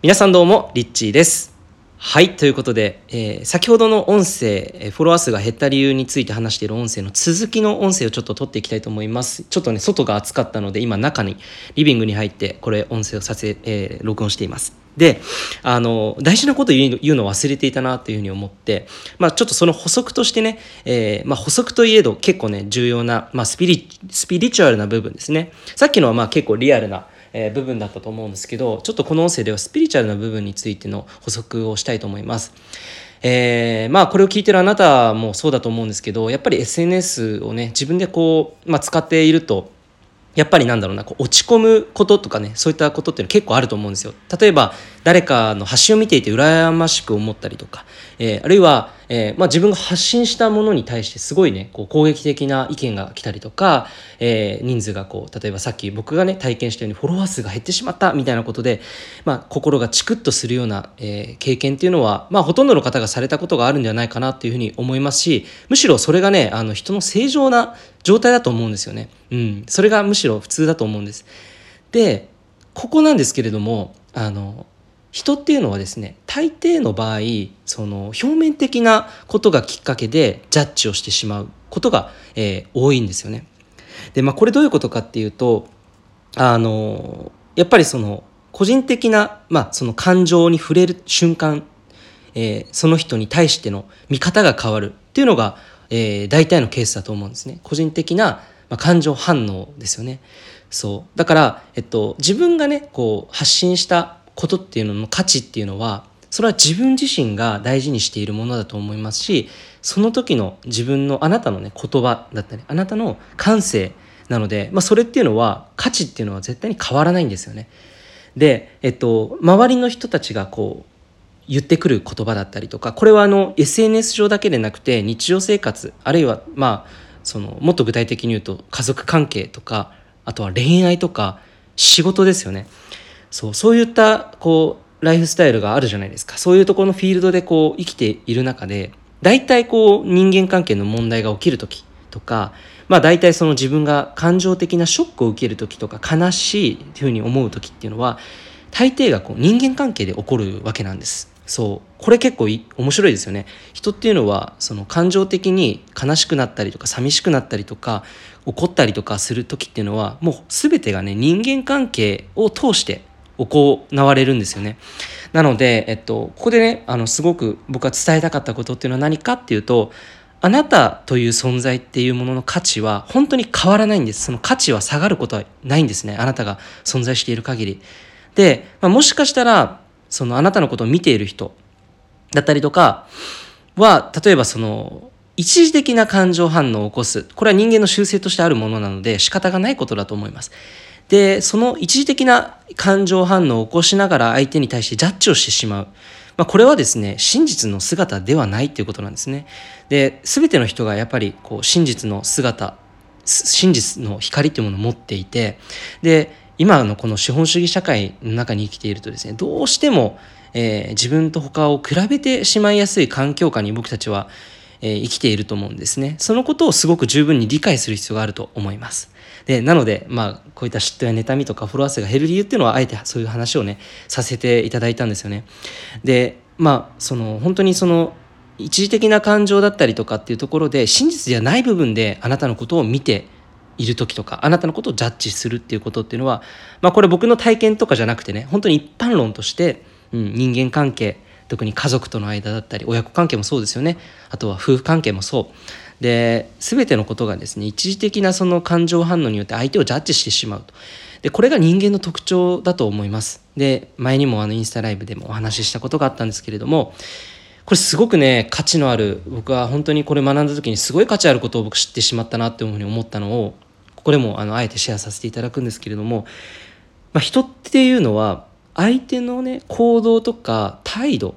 皆さんどうも、リッチーです。はい、ということで、えー先ほどの音声、えフォロワー数が減った理由について話している音声の続きの音声をちょっと取っていきたいと思います。ちょっとね、外が暑かったので、今中に、リビングに入って、これ音声をさせ、えー録音しています。で、あの、大事なこと言うの忘れていたなというふうに思って、まあちょっとその補足としてね、えーまあ補足といえど結構ね、重要な、まあスピリ、スピリチュアルな部分ですね。さっきのはまあ結構リアルな、えー部分だったと思うんですけどちょっとこの音声ではスピリチュアルな部分についての補足をしたいと思います。えーまあこれを聞いてるあなたもそうだと思うんですけどやっぱり SNS をね自分でこう、まあ、使っているとやっぱりなんだろうなこう落ち込むこととかねそういったことって結構あると思うんですよ。例えば誰かの発信を見ていて羨ましく思ったりとか、えーあるいは、えーまあ、自分が発信したものに対してすごいねこう攻撃的な意見が来たりとか、えー人数がこう例えばさっき僕がね体験したようにフォロワー数が減ってしまったみたいなことで、まあ、心がチクッとするような、えー経験っていうのは、まあ、ほとんどの方がされたことがあるんじゃないかなっていうふうに思いますしむしろそれがねあの人の正常な状態だと思うんですよね。うん、それがむしろ普通だと思うんです。でここなんですけれどもあの人っていうのはですね大抵の場合その表面的なことがきっかけでジャッジをしてしまうことが、えー多いんですよね。でまあこれどういうことかっていうとあのやっぱりその個人的な、まあ、その感情に触れる瞬間、えーその人に対しての見方が変わるっていうのが、えー大体のケースだと思うんですね。個人的な、まあ、感情反応ですよね。そう。だから、えっと、自分がねこう発信したことっていうのの価値っていうのはそれは自分自身が大事にしているものだと思いますしその時の自分のあなたのね言葉だったりあなたの感性なので、まあ、それっていうのは価値っていうのは絶対に変わらないんですよね。で、えっと、周りの人たちがこう言ってくる言葉だったりとかこれはあの SNS 上だけでなくて日常生活あるいはまあそのもっと具体的に言うと家族関係とかあとは恋愛とか仕事ですよねそうそういったこうライフスタイルがあるじゃないですかそういうところのフィールドでこう生きている中で大体こう人間関係の問題が起きる時とかまあ大体その自分が感情的なショックを受ける時とか悲しいというふうに思う時っていうのは大抵がこう人間関係で起こるわけなんです。そう。これ結構面白いですよね。人っていうのはその感情的に悲しくなったりとか寂しくなったりとか怒ったりとかする時っていうのはもう全てがね人間関係を通して行われるんですよね。なので、えっと、ここでねあのすごく僕が伝えたかったことっていうのは何かっていうとあなたという存在っていうものの価値は本当に変わらないんです。その価値は下がることはないんですねあなたが存在している限り。で、まあ、もしかしたらそのあなたのことを見ている人だったりとかは例えばその一時的な感情反応を起こす。これは人間の習性としてあるものなので仕方がないことだと思います。でその一時的な感情反応を起こしながら相手に対してジャッジをしてしまう。まあ、これはですね真実の姿ではないということなんですね。で全ての人がやっぱりこう真実の姿真実の光というものを持っていてで今のこの資本主義社会の中に生きているとですねどうしても、えー自分と他を比べてしまいやすい環境下に僕たちは、えー生きていると思うんですね。そのことをすごく十分に理解する必要があると思います。でなのでまあこういった嫉妬や妬みとかフォロワー数が減る理由っていうのはあえてそういう話をねさせていただいたんですよね。でまあその本当にその一時的な感情だったりとかっていうところで真実じゃない部分であなたのことを見ている時とかあなたのことをジャッジするっていうことっていうのは、まあ、これ僕の体験とかじゃなくてね本当に一般論として、うん、人間関係特に家族との間だったり親子関係もそうですよね。あとは夫婦関係もそう。で全てのことがですね一時的なその感情反応によって相手をジャッジしてしまうと。でこれが人間の特徴だと思います。で前にもあのインスタライブでもお話ししたことがあったんですけれどもこれすごくね価値のある僕は本当にこれ学んだ時にすごい価値あることを僕知ってしまったなっていうふうに思ったのをこれもあのあえてシェアさせていただくんですけれども、まあ、人っていうのは相手のね行動とか態度、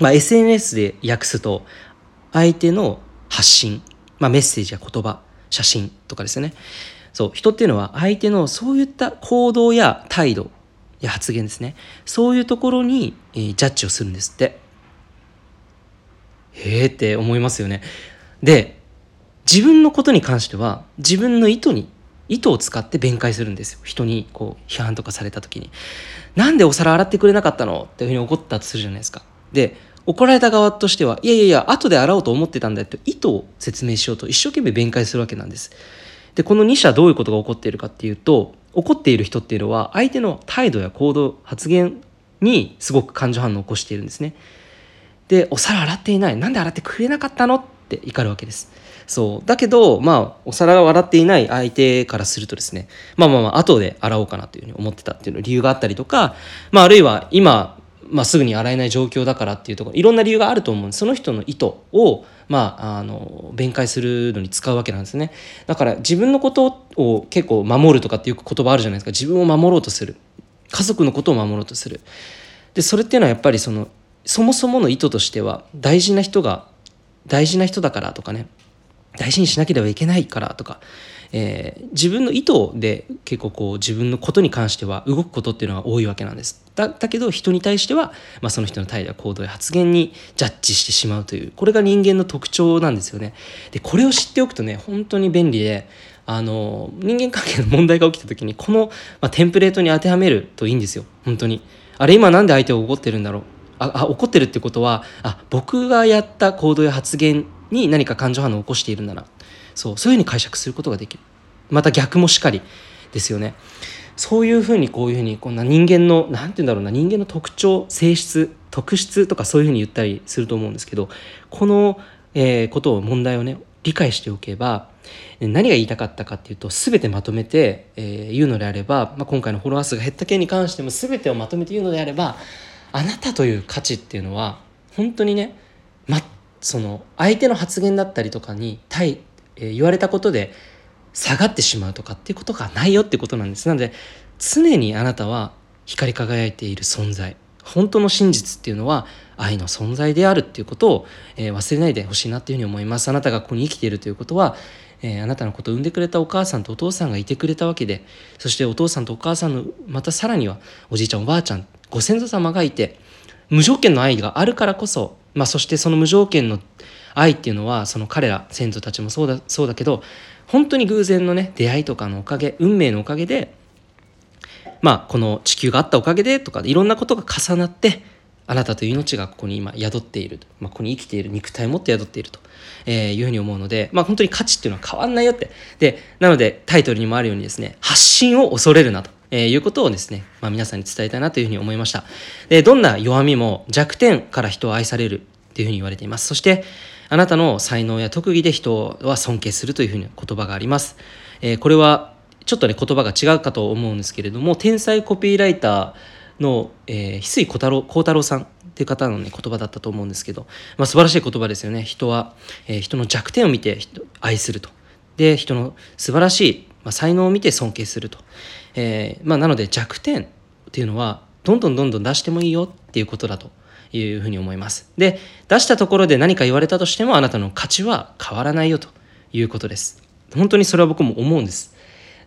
まあ、SNS で訳すと相手の発信、まあ、メッセージや言葉写真とかですね。そう人っていうのは相手のそういった行動や態度や発言ですね。そういうところに、えージャッジをするんですって。へえって思いますよね。で自分のことに関しては自分の意図に意図を使って弁解するんですよ。人にこう批判とかされた時に「なんでお皿洗ってくれなかったの?」っていうふうに怒ったとするじゃないですか。で怒られた側としてはいやいやいや後で洗おうと思ってたんだよって意図を説明しようと一生懸命弁解するわけなんです。でこの2者どういうことが起こっているかっていうと怒っている人っていうのは相手の態度や行動発言にすごく感情反応を起こしているんですね。でお皿洗っていない。なんで洗ってくれなかったの？って怒るわけです。そう。だけどまあお皿を洗っていない相手からするとですねまあまあまあ後で洗おうかなというふうに思ってたっていう理由があったりとかまああるいは今まあ、すぐに洗えない状況だからっていうところいろんな理由があると思うんでその人の意図を、まあ、あの弁解するのに使うわけなんですね。だから自分のことを結構守るとかっていう言葉あるじゃないですか。自分を守ろうとする。家族のことを守ろうとする。でそれっていうのはやっぱりそのそもそもの意図としては大事な人が大事な人だからとかね。大事にしなければいけないからとかえー、自分の意図で結構こう自分のことに関しては動くことっていうのは多いわけなんです。だだけど人に対しては、まあ、その人の態度や行動や発言にジャッジしてしまうというこれが人間の特徴なんですよね。でこれを知っておくとね本当に便利であの人間関係の問題が起きた時にこの、まあ、テンプレートに当てはめるといいんですよ本当に。あれ今なんで相手が怒ってるんだろうああ怒ってるってことはあ僕がやった行動や発言に何か感情反応を起こしているんだなそうそういうふうに解釈することができる。また逆もしかりですよね。そういうふうにこういうふうにこんな人間の何て言うんだろうな人間の特徴性質特質とかそういうふうに言ったりすると思うんですけどこの、えー、ことを問題をね理解しておけば何が言いたかったかっていうと全てまとめて、えー、言うのであれば、まあ、今回のフォロワー数が減った件に関しても全てをまとめて言うのであればあなたという価値っていうのは本当にね、その相手の発言だったりとかに対え言われたことで下がってしまうとかっていうことがないよってことなんです。なので常にあなたは光り輝いている存在。本当の真実っていうのは愛の存在であるっていうことを、えー、忘れないでほしいなっていうふうに思います。あなたがここに生きているということは、えー、あなたのことを産んでくれたお母さんとお父さんがいてくれたわけでそしてお父さんとお母さんのまたさらにはおじいちゃんおばあちゃんご先祖様がいて無条件の愛があるからこそ、まあ、そしてその無条件の愛っていうのはその彼ら先祖たちもそうだそうだけど本当に偶然のね出会いとかのおかげ運命のおかげでまあこの地球があったおかげでとかいろんなことが重なってあなたという命がここに今宿っている、まあ、ここに生きている肉体を持って宿っていると、えいうふうに思うので、まあ、本当に価値っていうのは変わんないよってでなのでタイトルにもあるようにですね発信を恐れるなと。えー、いうことをですね、まあ、皆さんに伝えたいなというふうに思いました。で、どんな弱みも弱点から人を愛されるっていうふうに言われています。そして、あなたの才能や特技で人は尊敬するというふうな言葉があります。えー、これはちょっとね言葉が違うかと思うんですけれども天才コピーライターの、えー、翡翠小太郎幸太郎さんっていう方のね言葉だったと思うんですけど、まあ、素晴らしい言葉ですよね人は、えー、人の弱点を見て愛するとで人の素晴らしい、まあ、才能を見て尊敬すると、えーまあ、なので弱点っていうのはどんどんどんどん出してもいいよっていうことだというふうに思います。で、出したところで何か言われたとしてもあなたの価値は変わらないよということです。本当にそれは僕も思うんです。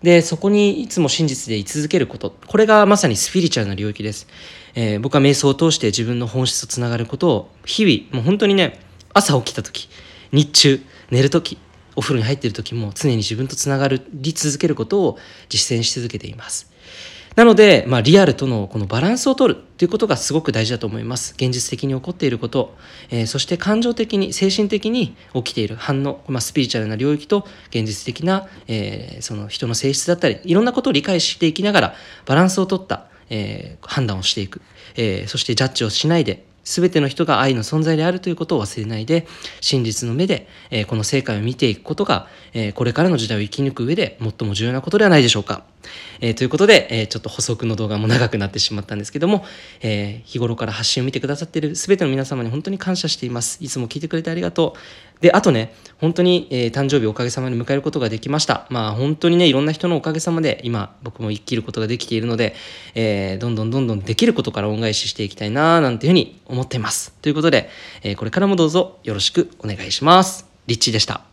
で、そこにいつも真実で居続けること。これがまさにスピリチュアルな領域です。えー、僕は瞑想を通して自分の本質とつながることを日々、もう本当にね、朝起きた時、日中、寝る時、お風呂に入っている時も常に自分とつながり続けることを実践し続けています。なので、まあ、リアルとのこのバランスを取るということがすごく大事だと思います。現実的に起こっていること、えー、そして感情的に、精神的に起きている反応、まあ、スピリチュアルな領域と現実的な、えー、その人の性質だったり、いろんなことを理解していきながら、バランスを取った、えー、判断をしていく、えそしてジャッジをしないで、全ての人が愛の存在であるということを忘れないで、真実の目で、えこの世界を見ていくことが、えこれからの時代を生き抜く上で最も重要なことではないでしょうか。えー、ということで、えー、ちょっと補足の動画も長くなってしまったんですけども、えー、日頃から発信を見てくださっている全ての皆様に本当に感謝しています。いつも聞いてくれてありがとう。で、あとね、本当に、えー、誕生日おかげさまで迎えることができました。まあ本当にね、いろんな人のおかげさまで今僕も生きることができているので、えー、どんどんどんどんできることから恩返ししていきたいななんていうふうに思っています。ということで、えー、これからもどうぞよろしくお願いします。リッチーでした。